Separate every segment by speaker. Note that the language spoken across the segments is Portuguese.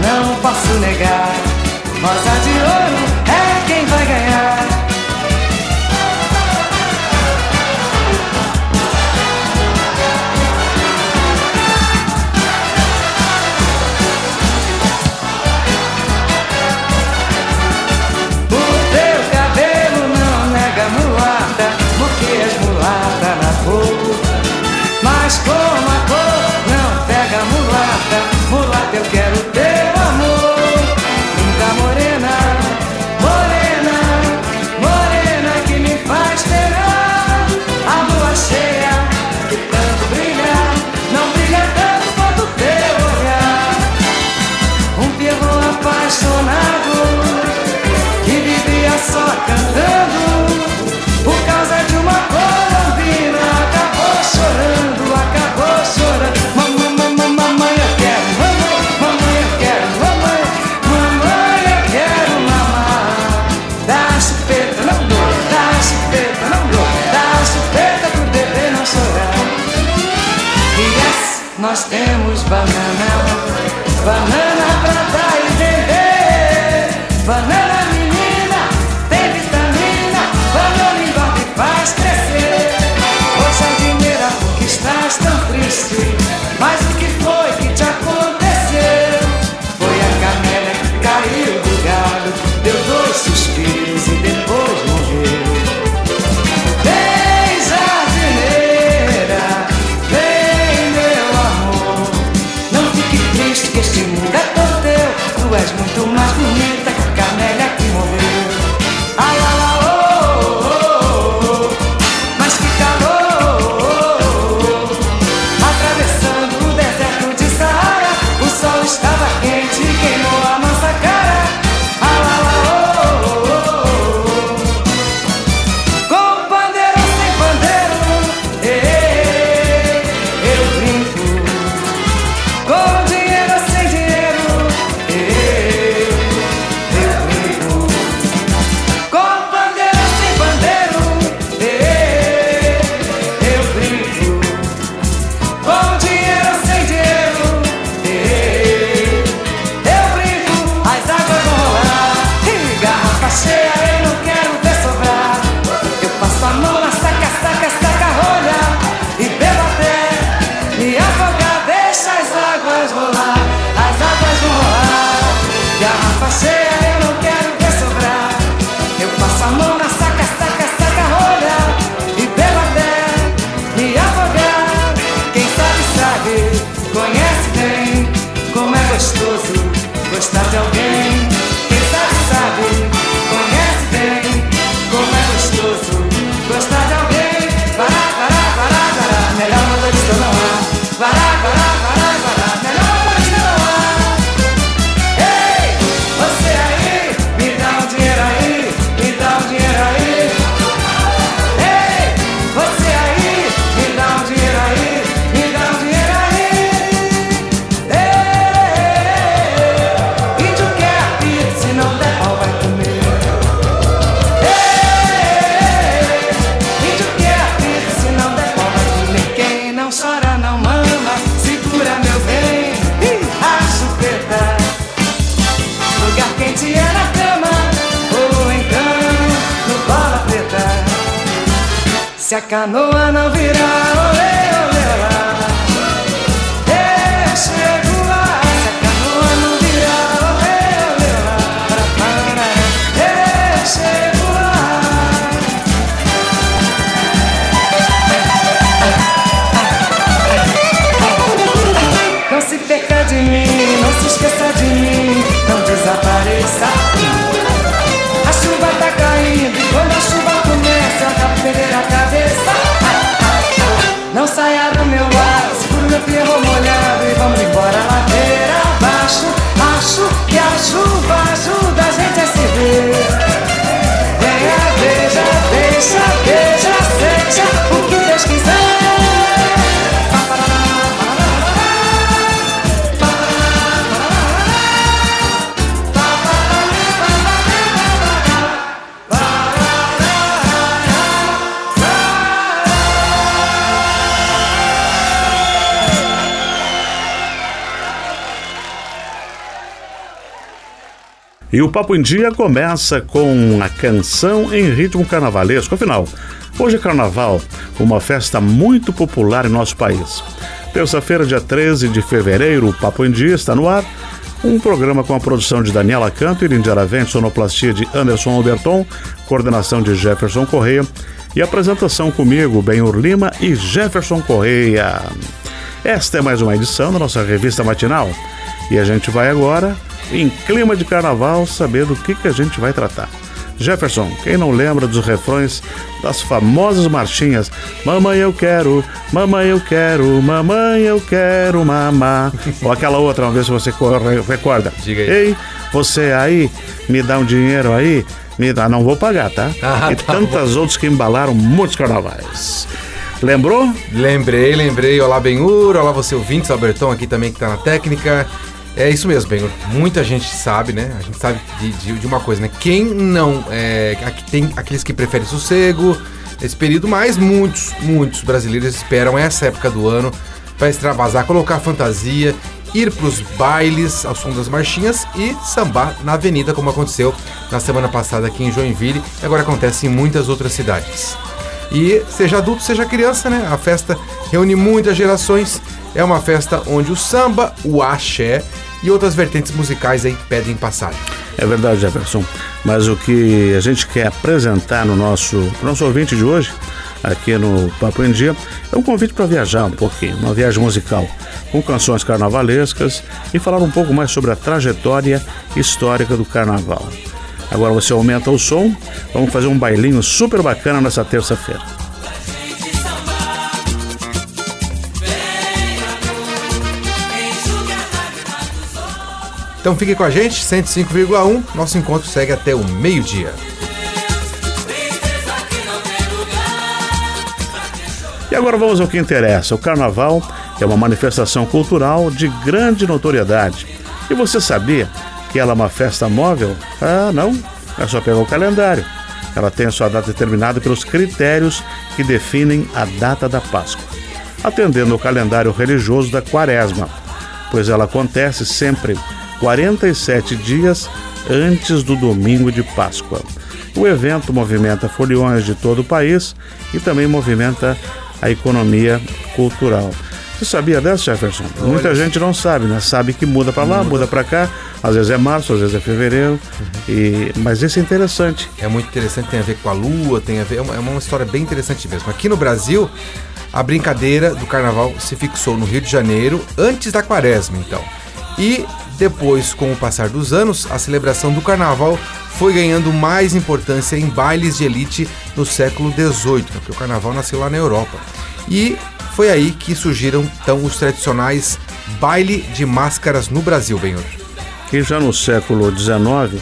Speaker 1: não posso negar. Rosa de ouro é quem vai ganhar. O teu cabelo não nega mulata, porque és mulata na cor, mas cor. Van Se a canoa não virar, olê, olê, olá, eu chego lá. Se a canoa não virar, olê, olê, lá, para, para, eu chego lá. Não se perca de mim, não se esqueça de mim, não desapareça. E
Speaker 2: o Papo em Dia começa com a canção em ritmo carnavalesco. Afinal, hoje é carnaval, uma festa muito popular em nosso país. Terça-feira, dia 13 de fevereiro, o Papo em Dia está no ar. Um programa com a produção de Daniela Canto, Irindia Aravente, sonoplastia de Anderson Alberton, coordenação de Jefferson Correia e apresentação comigo, Benhur Lima e Jefferson Correia. Esta é mais uma edição da nossa revista matinal e a gente vai agora em clima de carnaval, saber do que, que a gente vai tratar. Jefferson, quem não lembra dos refrões das famosas marchinhas Mamãe eu quero, mamãe eu quero, mamãe eu quero mamar. Ou aquela outra, uma vez se você recorda.
Speaker 3: Diga aí.
Speaker 2: Ei, você aí, me dá um dinheiro aí, me dá, não vou pagar, tá?
Speaker 3: Ah,
Speaker 2: e
Speaker 3: tá
Speaker 2: tantas outras que embalaram muitos carnavais. Lembrou?
Speaker 3: Lembrei, lembrei. Olá, Benhur. Olá, você ouvintes. Albertão aqui também que tá na técnica. É isso mesmo, Benhur. Muita gente sabe, né? A gente sabe de, de, de uma coisa, né? Quem não. É, tem aqueles que preferem sossego, esse período, mas muitos, muitos brasileiros esperam essa época do ano para extravasar, colocar fantasia, ir para os bailes ao som das marchinhas e sambar na avenida, como aconteceu na semana passada aqui em Joinville e agora acontece em muitas outras cidades. E seja adulto, seja criança, né? A festa reúne muitas gerações. É uma festa onde o samba, o axé e outras vertentes musicais aí pedem passagem.
Speaker 2: É verdade, Jefferson. Mas o que a gente quer apresentar no nosso, nosso ouvinte de hoje, aqui no Papo em Dia, é um convite para viajar um pouquinho, uma viagem musical, com canções carnavalescas e falar um pouco mais sobre a trajetória histórica do carnaval. Agora você aumenta o som, vamos fazer um bailinho super bacana nessa terça-feira.
Speaker 3: Então fique com a gente, 105,1. Nosso encontro segue até o meio-dia.
Speaker 2: E agora vamos ao que interessa. O carnaval é uma manifestação cultural de grande notoriedade. E você sabia que ela é uma festa móvel? Ah, não. É só pegar o calendário. Ela tem a sua data determinada pelos critérios que definem a data da Páscoa, atendendo ao calendário religioso da Quaresma, pois ela acontece sempre 47 dias antes do domingo de Páscoa. O evento movimenta foliões de todo o país e também movimenta a economia cultural. Você sabia dessa, Jefferson?
Speaker 3: Olha.
Speaker 2: Muita gente não sabe, né? Sabe que muda para lá, muda para cá. Às vezes é março, às vezes é fevereiro. E... Mas isso é interessante.
Speaker 3: É muito interessante, tem a ver com a lua, tem a ver. É uma, é uma história bem interessante mesmo. Aqui no Brasil, a brincadeira do carnaval se fixou no Rio de Janeiro antes da quaresma, então. E depois, com o passar dos anos, a celebração do carnaval foi ganhando mais importância em bailes de elite no século XVIII, né? porque o carnaval nasceu lá na Europa. E foi aí que surgiram então os tradicionais baile de máscaras no Brasil, Benhor.
Speaker 2: que já no século XIX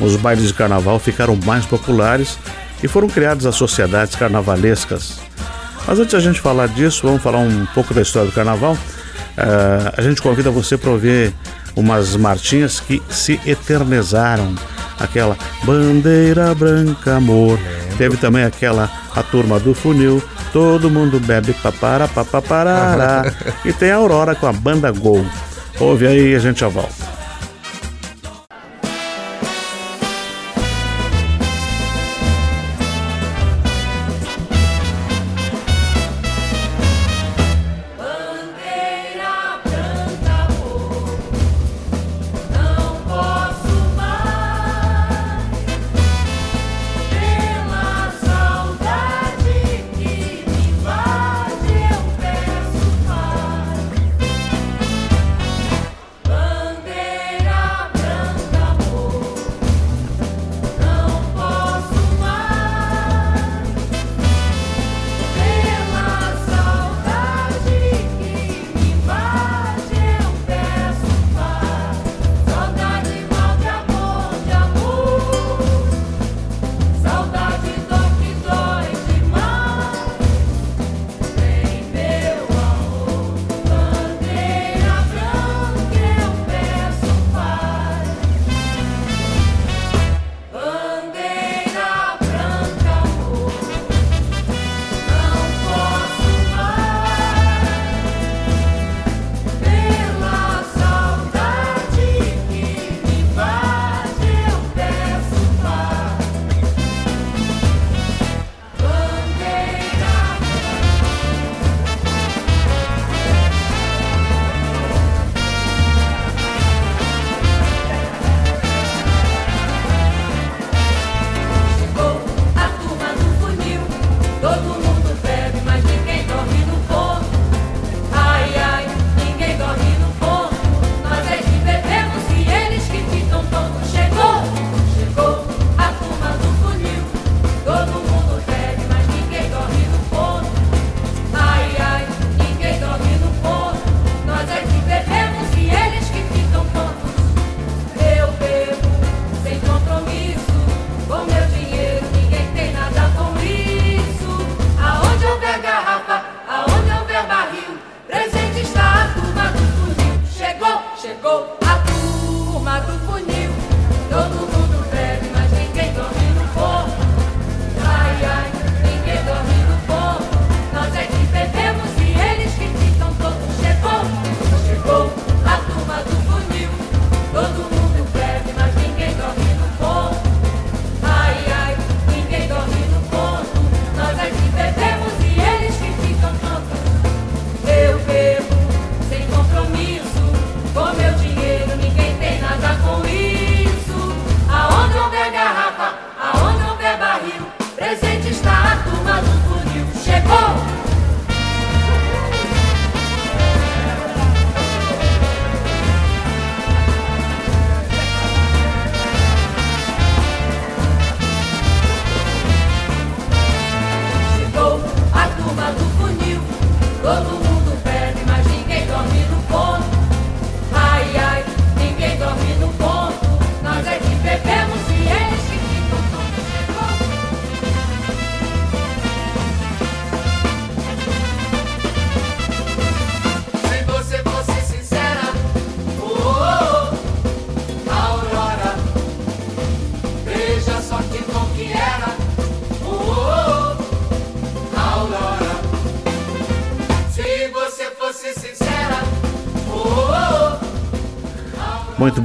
Speaker 2: os bailes de carnaval ficaram mais populares e foram criadas as sociedades carnavalescas. Mas antes de a gente falar disso, vamos falar um pouco da história do carnaval. Eh, a gente convida você para ouvir umas marchinhas que se eternizaram. Aquela Bandeira Branca Amor. Teve também aquela A Turma do Funil. Todo mundo bebe papara papaparará. e tem a Aurora com a banda Gol. Ouve aí e a gente já volta.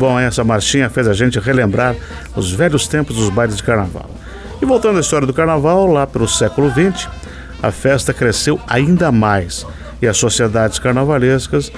Speaker 2: Bom, hein? essa marchinha fez a gente relembrar os velhos tempos dos bailes de carnaval. E voltando à história do carnaval, lá pelo século XX, a festa cresceu ainda mais e as sociedades carnavalescas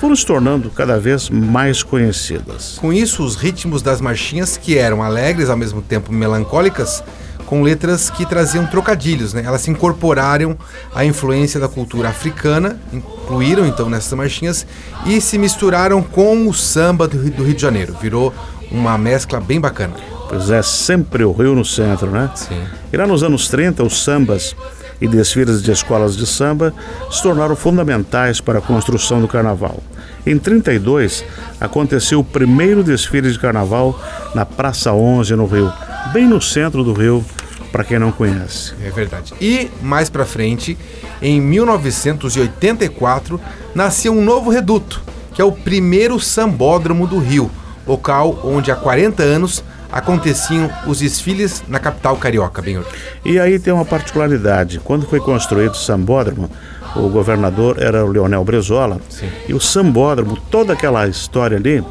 Speaker 2: foram se tornando cada vez mais conhecidas.
Speaker 3: Com isso, os ritmos das marchinhas, que eram alegres ao mesmo tempo melancólicas, com letras que traziam trocadilhos, né? Elas se incorporaram à influência da cultura africana, incluíram então nessas marchinhas e se misturaram com o samba do Rio, de Janeiro. Virou uma mescla bem bacana.
Speaker 2: Pois é, sempre o Rio no centro, né?
Speaker 3: Sim.
Speaker 2: E lá nos anos 30, os sambas e desfiles de escolas de samba se tornaram fundamentais para a construção do carnaval. Em 32, aconteceu o primeiro desfile de carnaval na Praça 11, no Rio, bem no centro do Rio, para quem não conhece.
Speaker 3: É verdade. E mais pra frente, em 1984, nasceu um novo reduto, que é o primeiro sambódromo do Rio, local onde há 40 anos aconteciam os desfiles na capital carioca, Benhur.
Speaker 2: E aí tem uma particularidade. Quando foi construído o sambódromo, o governador era o Leonel Brezola.
Speaker 3: Sim.
Speaker 2: E o sambódromo, toda aquela história ali,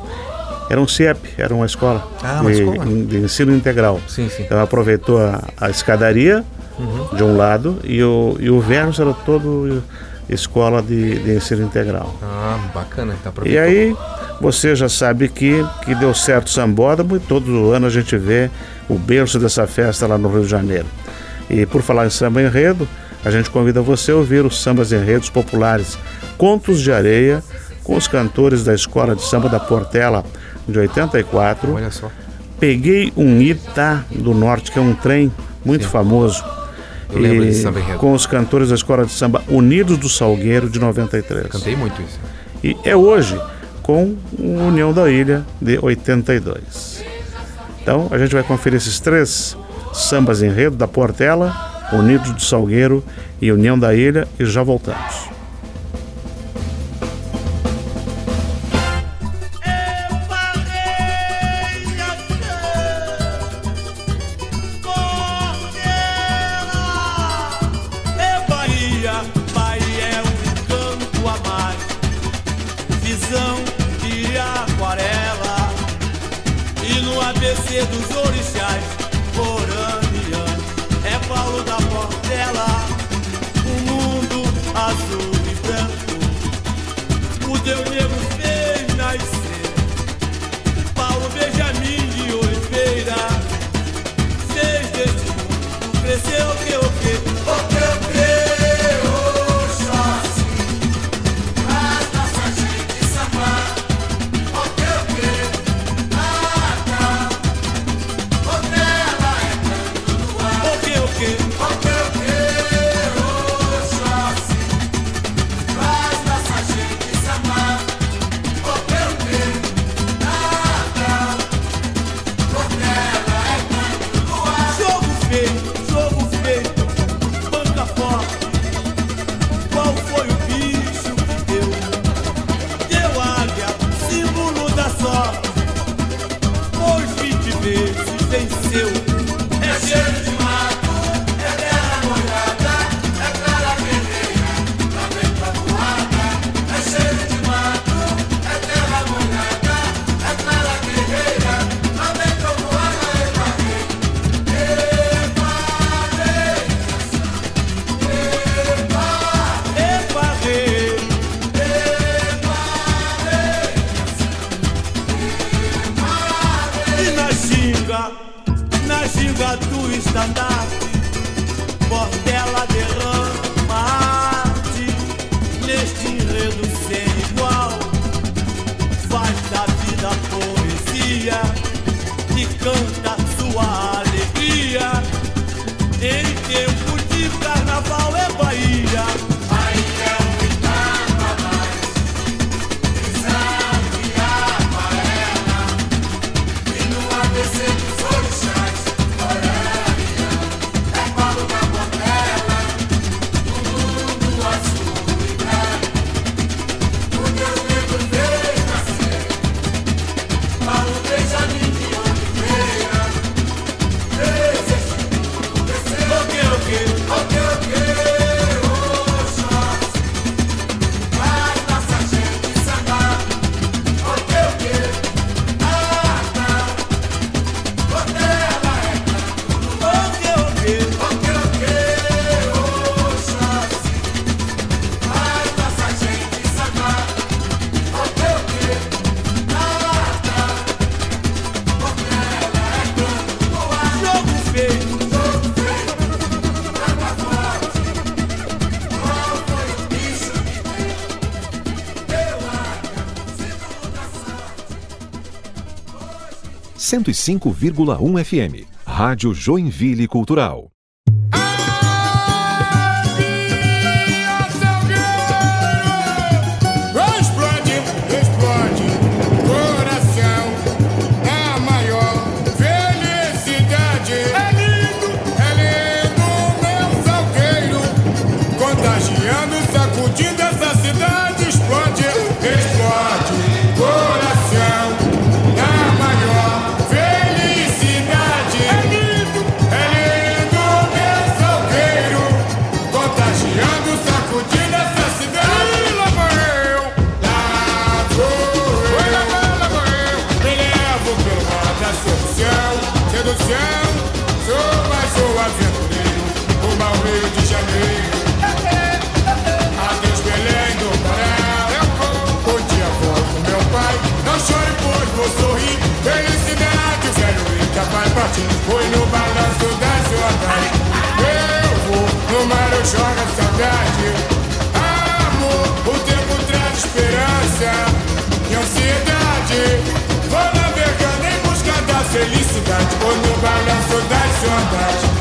Speaker 2: era um CIEP, era uma escola,
Speaker 3: Ah, uma
Speaker 2: de,
Speaker 3: escola.
Speaker 2: de ensino integral.
Speaker 3: Sim, sim.
Speaker 2: Então aproveitou a, a escadaria
Speaker 3: Uhum.
Speaker 2: de um lado e o, e o verso era todo escola de, de ensino integral.
Speaker 3: Ah, bacana, tá
Speaker 2: E aí você já sabe que, que deu certo o sambódromo e todo ano a gente vê o berço dessa festa lá no Rio de Janeiro. E por falar em samba enredo, a gente convida você a ouvir os sambas enredos populares Contos de Areia com os cantores da Escola de Samba da Portela de 84.
Speaker 3: Olha só.
Speaker 2: Peguei um Itá do Norte, que é um trem muito famoso.
Speaker 3: Eu lembro
Speaker 2: E
Speaker 3: desse samba enredo.
Speaker 2: Com os cantores da Escola de Samba Unidos do Salgueiro de 93.
Speaker 3: Cantei muito isso.
Speaker 2: E é hoje com o União da Ilha de 82. Então a gente vai conferir esses três sambas enredo da Portela, Unidos do Salgueiro e União da Ilha e já voltamos.
Speaker 4: Qual foi o Faz da vida poesia e canta
Speaker 5: 105,1 FM. Rádio Joinville Cultural.
Speaker 6: saudade, saudade.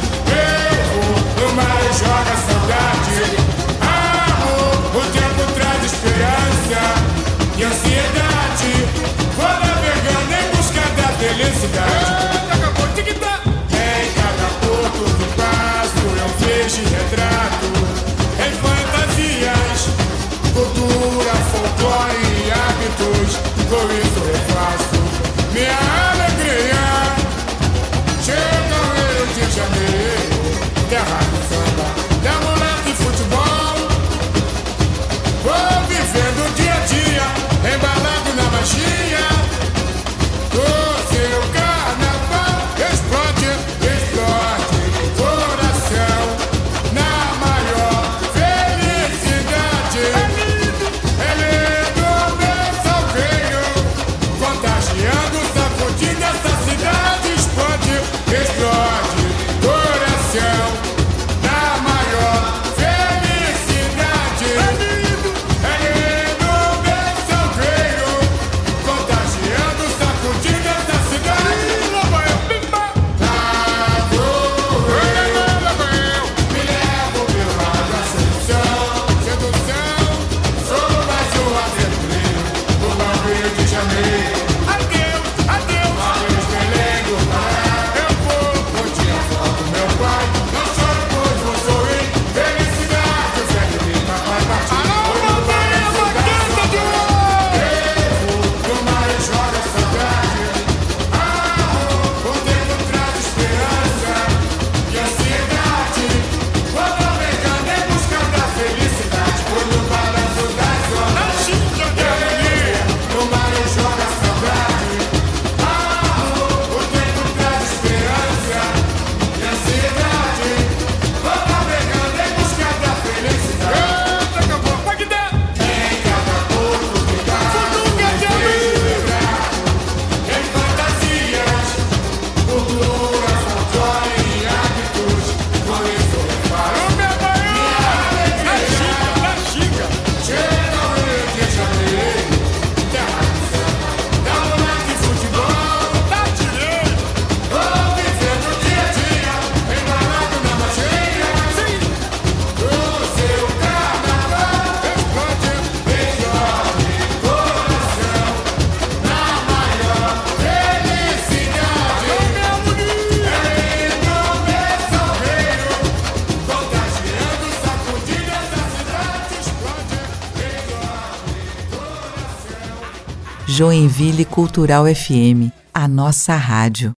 Speaker 7: Joinville Cultural FM, a nossa rádio.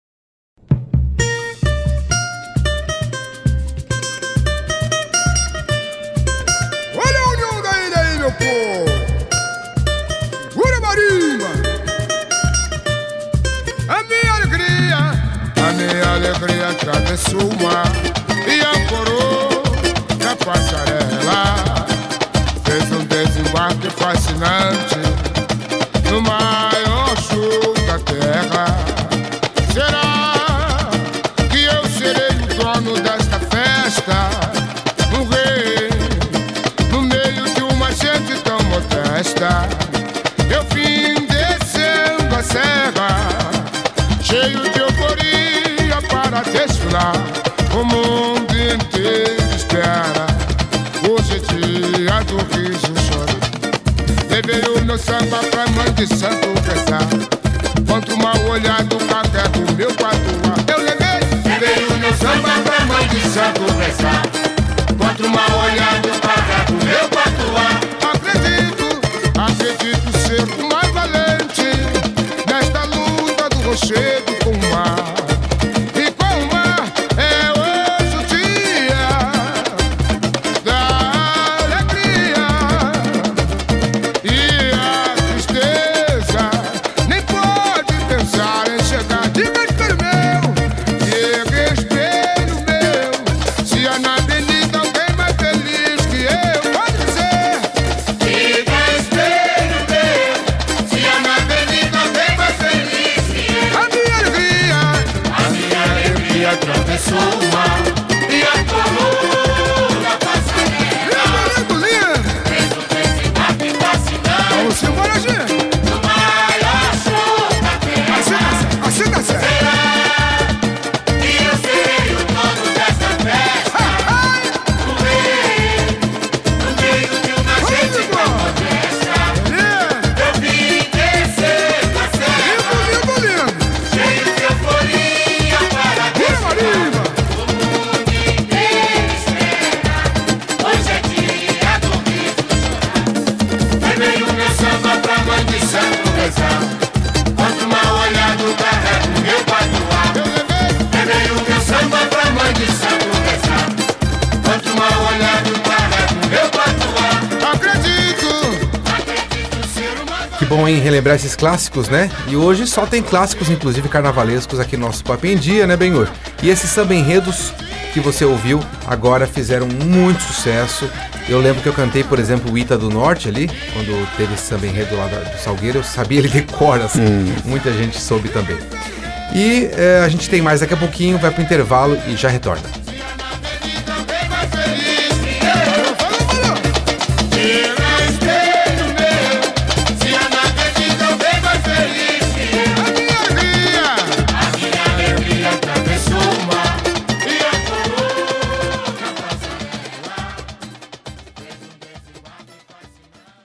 Speaker 6: Olha o união daí, daí, meu povo! gura Marimba! A minha alegria, a minha alegria atravessou o mar.
Speaker 8: soul. bom, hein? Relembrar esses clássicos, né? E hoje só tem clássicos, inclusive carnavalescos, aqui no nosso Papo em Dia, né, Benhor? E esses samba enredos que você ouviu agora fizeram muito sucesso. Eu lembro que eu cantei, por exemplo, o Ita do Norte ali, quando teve esse samba enredo lá do Salgueiro, eu sabia ele de cor, assim. Hum. Muita gente soube também. E é, a gente tem mais daqui a pouquinho, vai pro intervalo e já retorna.